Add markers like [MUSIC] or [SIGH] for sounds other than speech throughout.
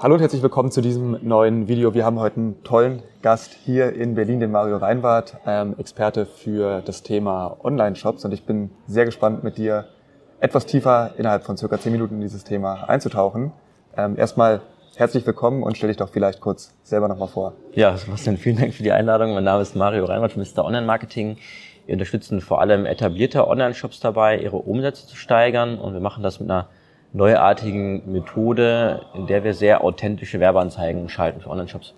Hallo und herzlich willkommen zu diesem neuen Video. Wir haben heute einen tollen Gast hier in Berlin, den Mario Reinwart, ähm, Experte für das Thema Online-Shops. Und ich bin sehr gespannt, mit dir etwas tiefer innerhalb von circa zehn Minuten in dieses Thema einzutauchen. Ähm, erstmal herzlich willkommen und stell dich doch vielleicht kurz selber nochmal vor. Ja, Sebastian, vielen Dank für die Einladung. Mein Name ist Mario Reinwart Mr. Online Marketing. Wir unterstützen vor allem etablierte Online-Shops dabei, ihre Umsätze zu steigern und wir machen das mit einer neuartigen Methode, in der wir sehr authentische Werbeanzeigen schalten für Online-Shops.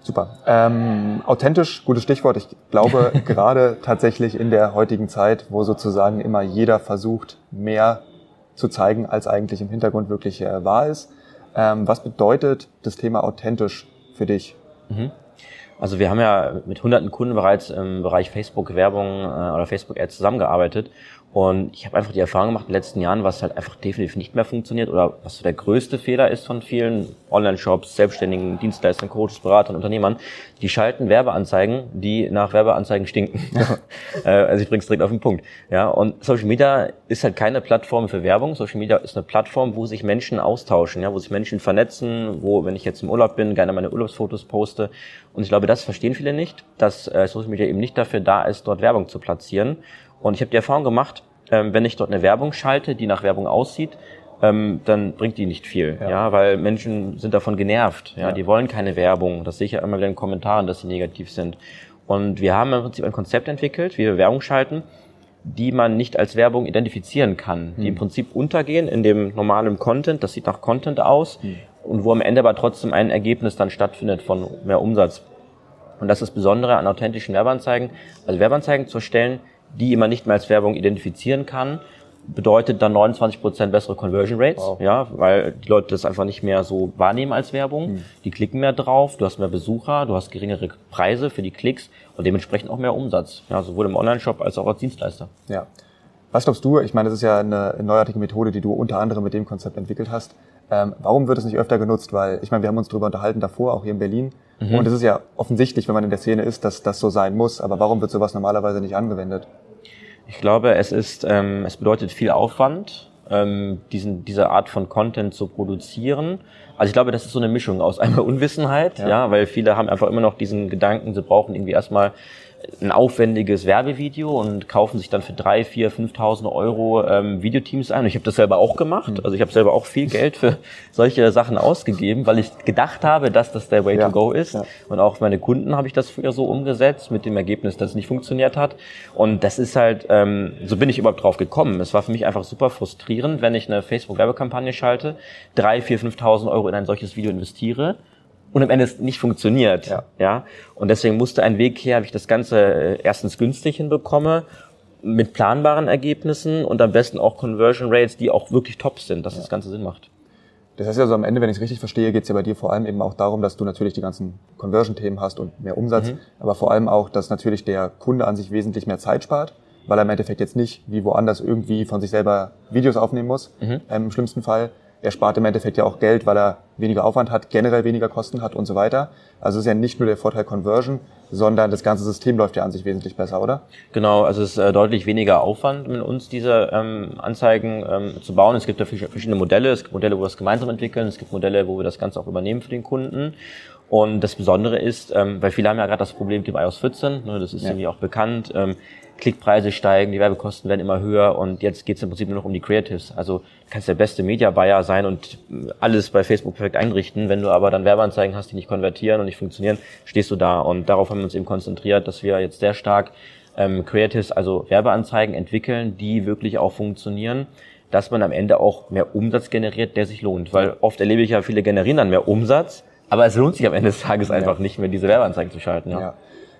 Super. Ähm, authentisch, gutes Stichwort. Ich glaube, [LAUGHS] gerade tatsächlich in der heutigen Zeit, wo sozusagen immer jeder versucht, mehr zu zeigen, als eigentlich im Hintergrund wirklich äh, wahr ist. Ähm, was bedeutet das Thema authentisch für dich? Mhm. Also wir haben ja mit hunderten Kunden bereits im Bereich Facebook-Werbung äh, oder Facebook-Ads zusammengearbeitet und ich habe einfach die Erfahrung gemacht in den letzten Jahren, was halt einfach definitiv nicht mehr funktioniert oder was so der größte Fehler ist von vielen Online-Shops, Selbstständigen, Dienstleistern, Coaches, Beratern, Unternehmern. Die schalten Werbeanzeigen, die nach Werbeanzeigen stinken. [LAUGHS] Äh, also ich bring's direkt auf den Punkt. Ja, und Social Media ist halt keine Plattform für Werbung. Social Media ist eine Plattform, wo sich Menschen austauschen, ja, wo sich Menschen vernetzen, wo, wenn ich jetzt im Urlaub bin, gerne meine Urlaubsfotos poste. Und ich glaube, das verstehen viele nicht, dass äh, Social Media eben nicht dafür da ist, dort Werbung zu platzieren. Und ich habe die Erfahrung gemacht, ähm, wenn ich dort eine Werbung schalte, die nach Werbung aussieht, ähm, dann bringt die nicht viel, ja. ja. weil Menschen sind davon genervt, ja, ja, die wollen keine Werbung. Das sehe ich ja immer wieder in den Kommentaren, dass sie negativ sind. Und wir haben im Prinzip ein Konzept entwickelt, wie wir Werbung schalten, die man nicht als Werbung identifizieren kann, die hm. im Prinzip untergehen in dem normalen Content, das sieht nach Content aus hm. und wo am Ende aber trotzdem ein Ergebnis dann stattfindet von mehr Umsatz. Und das ist das Besondere an authentischen Werbeanzeigen, also Werbeanzeigen zu erstellen, die man nicht mehr als Werbung identifizieren kann, bedeutet dann 29% bessere Conversion Rates, wow. ja, weil die Leute das einfach nicht mehr so wahrnehmen als Werbung. Hm. Die klicken mehr drauf, du hast mehr Besucher, du hast geringere Preise für die Klicks und dementsprechend auch mehr Umsatz, ja, sowohl im Online-Shop als auch als Dienstleister. Ja. Was glaubst du? Ich meine, das ist ja eine neuartige Methode, die du unter anderem mit dem Konzept entwickelt hast. Ähm, warum wird es nicht öfter genutzt? Weil, ich meine, wir haben uns darüber unterhalten davor, auch hier in Berlin. Mhm. Und es ist ja offensichtlich, wenn man in der Szene ist, dass das so sein muss. Aber warum wird sowas normalerweise nicht angewendet? Ich glaube, es ist, ähm, es bedeutet viel Aufwand, ähm, diesen, diese Art von Content zu produzieren. Also ich glaube, das ist so eine Mischung aus [LAUGHS] einmal Unwissenheit, ja. ja, weil viele haben einfach immer noch diesen Gedanken, sie brauchen irgendwie erstmal ein aufwendiges Werbevideo und kaufen sich dann für drei, vier, 5.000 Euro ähm, Videoteams ein. Und ich habe das selber auch gemacht. Mhm. Also ich habe selber auch viel Geld für solche Sachen ausgegeben, weil ich gedacht habe, dass das der Way ja. to go ist. Ja. Und auch meine Kunden habe ich das früher so umgesetzt mit dem Ergebnis, dass es nicht funktioniert hat. Und das ist halt, ähm, so bin ich überhaupt drauf gekommen. Es war für mich einfach super frustrierend, wenn ich eine Facebook-Werbekampagne schalte, drei, vier, 5.000 Euro in ein solches Video investiere und am Ende es nicht funktioniert. Ja. ja. Und deswegen musste ein Weg her, wie ich das Ganze äh, erstens günstig hinbekomme, mit planbaren Ergebnissen und am besten auch Conversion Rates, die auch wirklich top sind, dass ja. das Ganze Sinn macht. Das heißt also am Ende, wenn ich es richtig verstehe, geht es ja bei dir vor allem eben auch darum, dass du natürlich die ganzen Conversion-Themen hast und mehr Umsatz, mhm. aber vor allem auch, dass natürlich der Kunde an sich wesentlich mehr Zeit spart, weil er im Endeffekt jetzt nicht wie woanders irgendwie von sich selber Videos aufnehmen muss, mhm. ähm, im schlimmsten Fall, er spart im Endeffekt ja auch Geld, weil er weniger Aufwand hat, generell weniger Kosten hat und so weiter. Also es ist ja nicht nur der Vorteil Conversion, sondern das ganze System läuft ja an sich wesentlich besser, oder? Genau, also es ist äh, deutlich weniger Aufwand mit uns, diese ähm, Anzeigen ähm, zu bauen. Es gibt ja verschiedene Modelle. Es gibt Modelle, wo wir es gemeinsam entwickeln. Es gibt Modelle, wo wir das Ganze auch übernehmen für den Kunden. Und das Besondere ist, ähm, weil viele haben ja gerade das Problem mit dem iOS 14, ne, das ist ja. irgendwie auch bekannt, ähm, Klickpreise steigen, die Werbekosten werden immer höher und jetzt geht es im Prinzip nur noch um die Creatives. Also du kannst der beste Media Buyer sein und alles bei Facebook perfekt einrichten. Wenn du aber dann Werbeanzeigen hast, die nicht konvertieren und nicht funktionieren, stehst du da. Und darauf haben wir uns eben konzentriert, dass wir jetzt sehr stark ähm, Creatives, also Werbeanzeigen entwickeln, die wirklich auch funktionieren dass man am Ende auch mehr Umsatz generiert, der sich lohnt. Weil oft erlebe ich ja, viele generieren dann mehr Umsatz, aber es lohnt sich am Ende des Tages einfach ja. nicht mehr, diese Werbeanzeigen zu schalten. Ja. ja.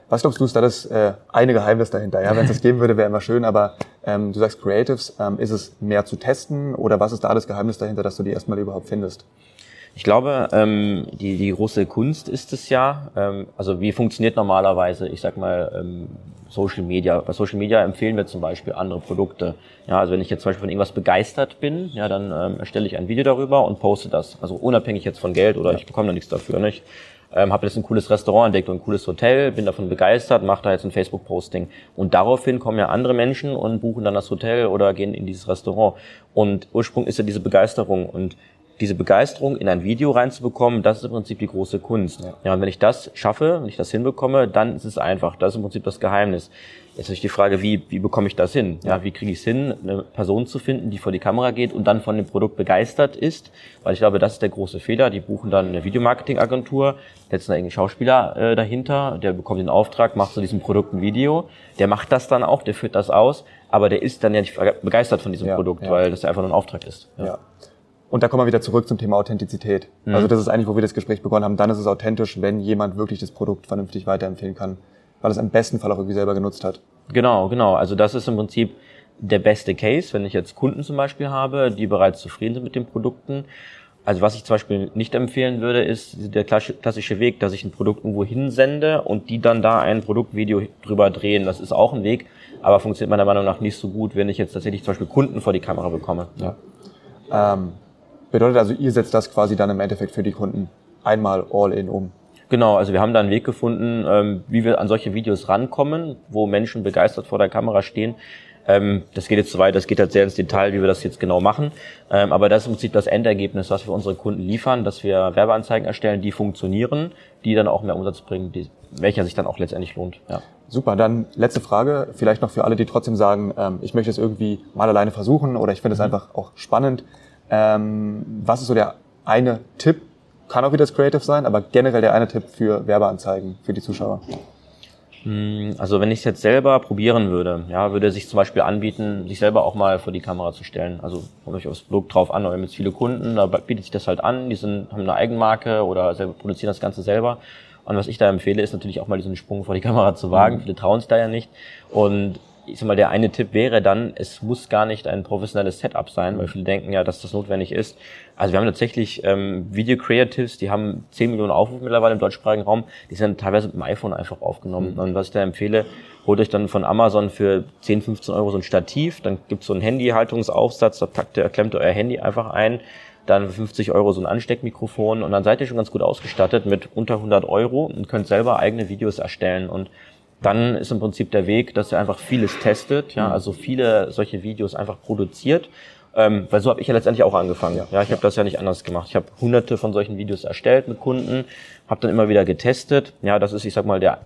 Was glaubst du, ist da das äh, eine Geheimnis dahinter? Ja, wenn es das [LAUGHS] geben würde, wäre immer schön, aber ähm, du sagst Creatives, ähm, ist es mehr zu testen oder was ist da das Geheimnis dahinter, dass du die erstmal überhaupt findest? Ich glaube, ähm, die, die große Kunst ist es ja, ähm, also wie funktioniert normalerweise, ich sag mal, ähm, Social Media. Bei Social Media empfehlen wir zum Beispiel andere Produkte. Ja, also wenn ich jetzt zum Beispiel von irgendwas begeistert bin, ja, dann ähm, erstelle ich ein Video darüber und poste das. Also unabhängig jetzt von Geld oder ich bekomme da nichts dafür. Nicht? ähm, habe jetzt ein cooles Restaurant entdeckt und ein cooles Hotel, bin davon begeistert, mache da jetzt ein Facebook-Posting. Und daraufhin kommen ja andere Menschen und buchen dann das Hotel oder gehen in dieses Restaurant. Und Ursprung ist ja diese Begeisterung. Und diese Begeisterung in ein Video reinzubekommen, das ist im Prinzip die große Kunst. Ja. ja, und wenn ich das schaffe, wenn ich das hinbekomme, dann ist es einfach. Das ist im Prinzip das Geheimnis. Jetzt natürlich die Frage, wie, wie bekomme ich das hin? Ja, wie kriege ich es hin, eine Person zu finden, die vor die Kamera geht und dann von dem Produkt begeistert ist? Weil ich glaube, das ist der große Fehler. Die buchen dann eine Videomarketing-Agentur, setzen da irgendeinen Schauspieler äh, dahinter, der bekommt den Auftrag, macht zu diesem Produkt ein Video, der macht das dann auch, der führt das aus, aber der ist dann ja nicht begeistert von diesem ja, Produkt, ja. weil das ja einfach nur ein Auftrag ist. Ja. Und da kommen wir wieder zurück zum Thema Authentizität. Mhm. Also das ist eigentlich, wo wir das Gespräch begonnen haben. Dann ist es authentisch, wenn jemand wirklich das Produkt vernünftig weiterempfehlen kann, weil es im besten Fall auch irgendwie selber genutzt hat. Genau, genau. Also das ist im Prinzip der beste Case, wenn ich jetzt Kunden zum Beispiel habe, die bereits zufrieden sind mit den Produkten. Also was ich zum Beispiel nicht empfehlen würde, ist der klassische Weg, dass ich ein Produkt irgendwo hinsende und die dann da ein Produktvideo drüber drehen. Das ist auch ein Weg, aber funktioniert meiner Meinung nach nicht so gut, wenn ich jetzt tatsächlich zum Beispiel Kunden vor die Kamera bekomme. Ja. Ähm, bedeutet also, ihr setzt das quasi dann im Endeffekt für die Kunden einmal all in um. Genau, also wir haben da einen Weg gefunden, ähm, wie wir an solche Videos rankommen, wo Menschen begeistert vor der Kamera stehen. Ähm, das geht jetzt zu weit, das geht halt sehr ins Detail, wie wir das jetzt genau machen. Ähm, aber das ist im Prinzip das Endergebnis, was wir unsere Kunden liefern, dass wir Werbeanzeigen erstellen, die funktionieren, die dann auch mehr Umsatz bringen, die, welcher sich dann auch letztendlich lohnt. Ja. Super, dann letzte Frage, vielleicht noch für alle, die trotzdem sagen, ich möchte es irgendwie mal alleine versuchen oder ich finde es mhm. einfach auch spannend. Ähm, was ist so der eine Tipp, kann auch wieder das Creative sein, aber generell der eine Tipp für Werbeanzeigen für die Zuschauer. Hm, also wenn ich es jetzt selber probieren würde, ja, würde sich zum Beispiel anbieten, sich selber auch mal vor die Kamera zu stellen. Also kommt euch aufs Produkt drauf an, wir haben jetzt viele Kunden, da bietet sich das halt an, die sind, haben eine Eigenmarke oder selber, produzieren das Ganze selber. Und was ich da empfehle, ist natürlich auch mal diesen Sprung vor die Kamera zu wagen. Mhm. Viele trauen sich da ja nicht. Und ich sag mal, der eine Tipp wäre dann, es muss gar nicht ein professionelles Setup sein, weil viele denken ja, dass das notwendig ist. Also wir haben tatsächlich ähm, Video Creatives, die haben 10 Millionen Aufrufe mittlerweile im deutschsprachigen Raum, die sind teilweise mit dem iPhone einfach aufgenommen. Mhm. Und was ich da empfehle, holt euch dann von Amazon für 10, 15 Euro so ein Stativ, dann gibt's so einen Handyhaltungsaufsatz, da packt ihr, klemmt ihr euer Handy einfach ein, dann für 50 Euro so ein Ansteckmikrofon und dann seid ihr schon ganz gut ausgestattet mit unter 100 Euro und könnt selber eigene Videos erstellen und dann ist im Prinzip der Weg, dass er einfach vieles testet, ja, mhm. also viele solche Videos einfach produziert. Ähm, weil so habe ich ja letztendlich auch angefangen. Ja, ja ich ja. habe das ja nicht anders gemacht. Ich habe hunderte von solchen Videos erstellt mit Kunden, habe dann immer wieder getestet. Ja, das ist, ich sag mal, der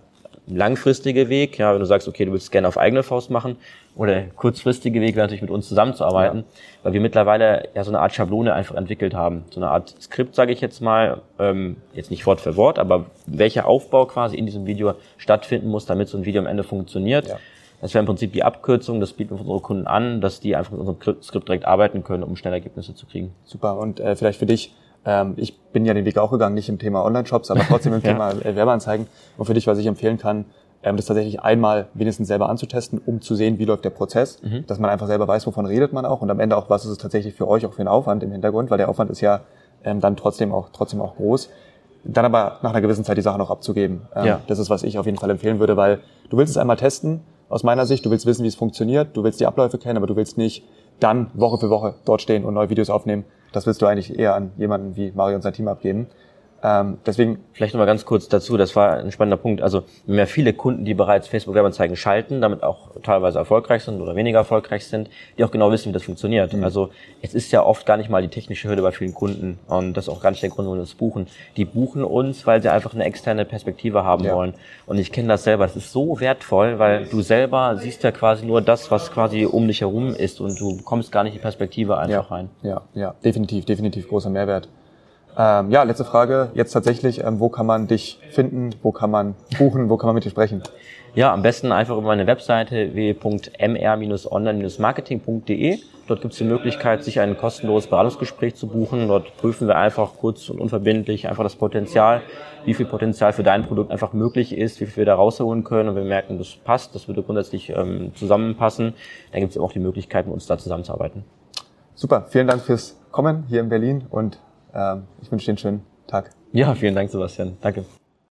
langfristige Weg, ja, wenn du sagst, okay, du willst gerne auf eigene Faust machen, oder kurzfristige Weg wäre natürlich mit uns zusammenzuarbeiten, ja. weil wir mittlerweile ja so eine Art Schablone einfach entwickelt haben, so eine Art Skript, sage ich jetzt mal, ähm, jetzt nicht Wort für Wort, aber welcher Aufbau quasi in diesem Video stattfinden muss, damit so ein Video am Ende funktioniert. Ja. Das wäre im Prinzip die Abkürzung, das bieten wir unsere Kunden an, dass die einfach mit unserem Skript direkt arbeiten können, um schnell Ergebnisse zu kriegen. Super. Und äh, vielleicht für dich, ähm, ich bin ja den Weg auch gegangen, nicht im Thema Online-Shops, aber trotzdem im [LAUGHS] ja. Thema äh, Werbeanzeigen. Und für dich, was ich empfehlen kann, ähm, das tatsächlich einmal wenigstens selber anzutesten, um zu sehen, wie läuft der Prozess, mhm. dass man einfach selber weiß, wovon redet man auch und am Ende auch, was ist es tatsächlich für euch auch für ein Aufwand im Hintergrund, weil der Aufwand ist ja ähm, dann trotzdem auch, trotzdem auch groß. Dann aber nach einer gewissen Zeit die Sache noch abzugeben. Ähm, ja. Das ist, was ich auf jeden Fall empfehlen würde, weil du willst es einmal testen, aus meiner Sicht, du willst wissen, wie es funktioniert, du willst die Abläufe kennen, aber du willst nicht dann Woche für Woche dort stehen und neue Videos aufnehmen. Das willst du eigentlich eher an jemanden wie Mario und sein Team abgeben. Ähm, deswegen vielleicht nochmal ganz kurz dazu, das war ein spannender Punkt. Also wir haben ja viele Kunden, die bereits Facebook-Werbeanzeigen schalten, damit auch teilweise erfolgreich sind oder weniger erfolgreich sind, die auch genau wissen, wie das funktioniert. Mhm. Also es ist ja oft gar nicht mal die technische Hürde bei vielen Kunden und das ist auch gar nicht der Grund, warum wir uns buchen. Die buchen uns, weil sie einfach eine externe Perspektive haben ja. wollen. Und ich kenne das selber, das ist so wertvoll, weil du selber siehst ja quasi nur das, was quasi um dich herum ist und du bekommst gar nicht die Perspektive einfach ja. rein. Ja, ja, definitiv, definitiv großer Mehrwert. Ähm, ja, letzte Frage. Jetzt tatsächlich, ähm, wo kann man dich finden? Wo kann man buchen? Wo kann man mit dir sprechen? Ja, am besten einfach über meine Webseite www.mr-online-marketing.de. Dort gibt es die Möglichkeit, sich ein kostenloses Beratungsgespräch zu buchen. Dort prüfen wir einfach kurz und unverbindlich einfach das Potenzial, wie viel Potenzial für dein Produkt einfach möglich ist, wie viel wir da rausholen können. Und wir merken, das passt, das würde grundsätzlich ähm, zusammenpassen. Dann gibt es auch die Möglichkeit, mit uns da zusammenzuarbeiten. Super, vielen Dank fürs Kommen hier in Berlin und ich wünsche dir einen schönen Tag. Ja, vielen Dank, Sebastian. Danke.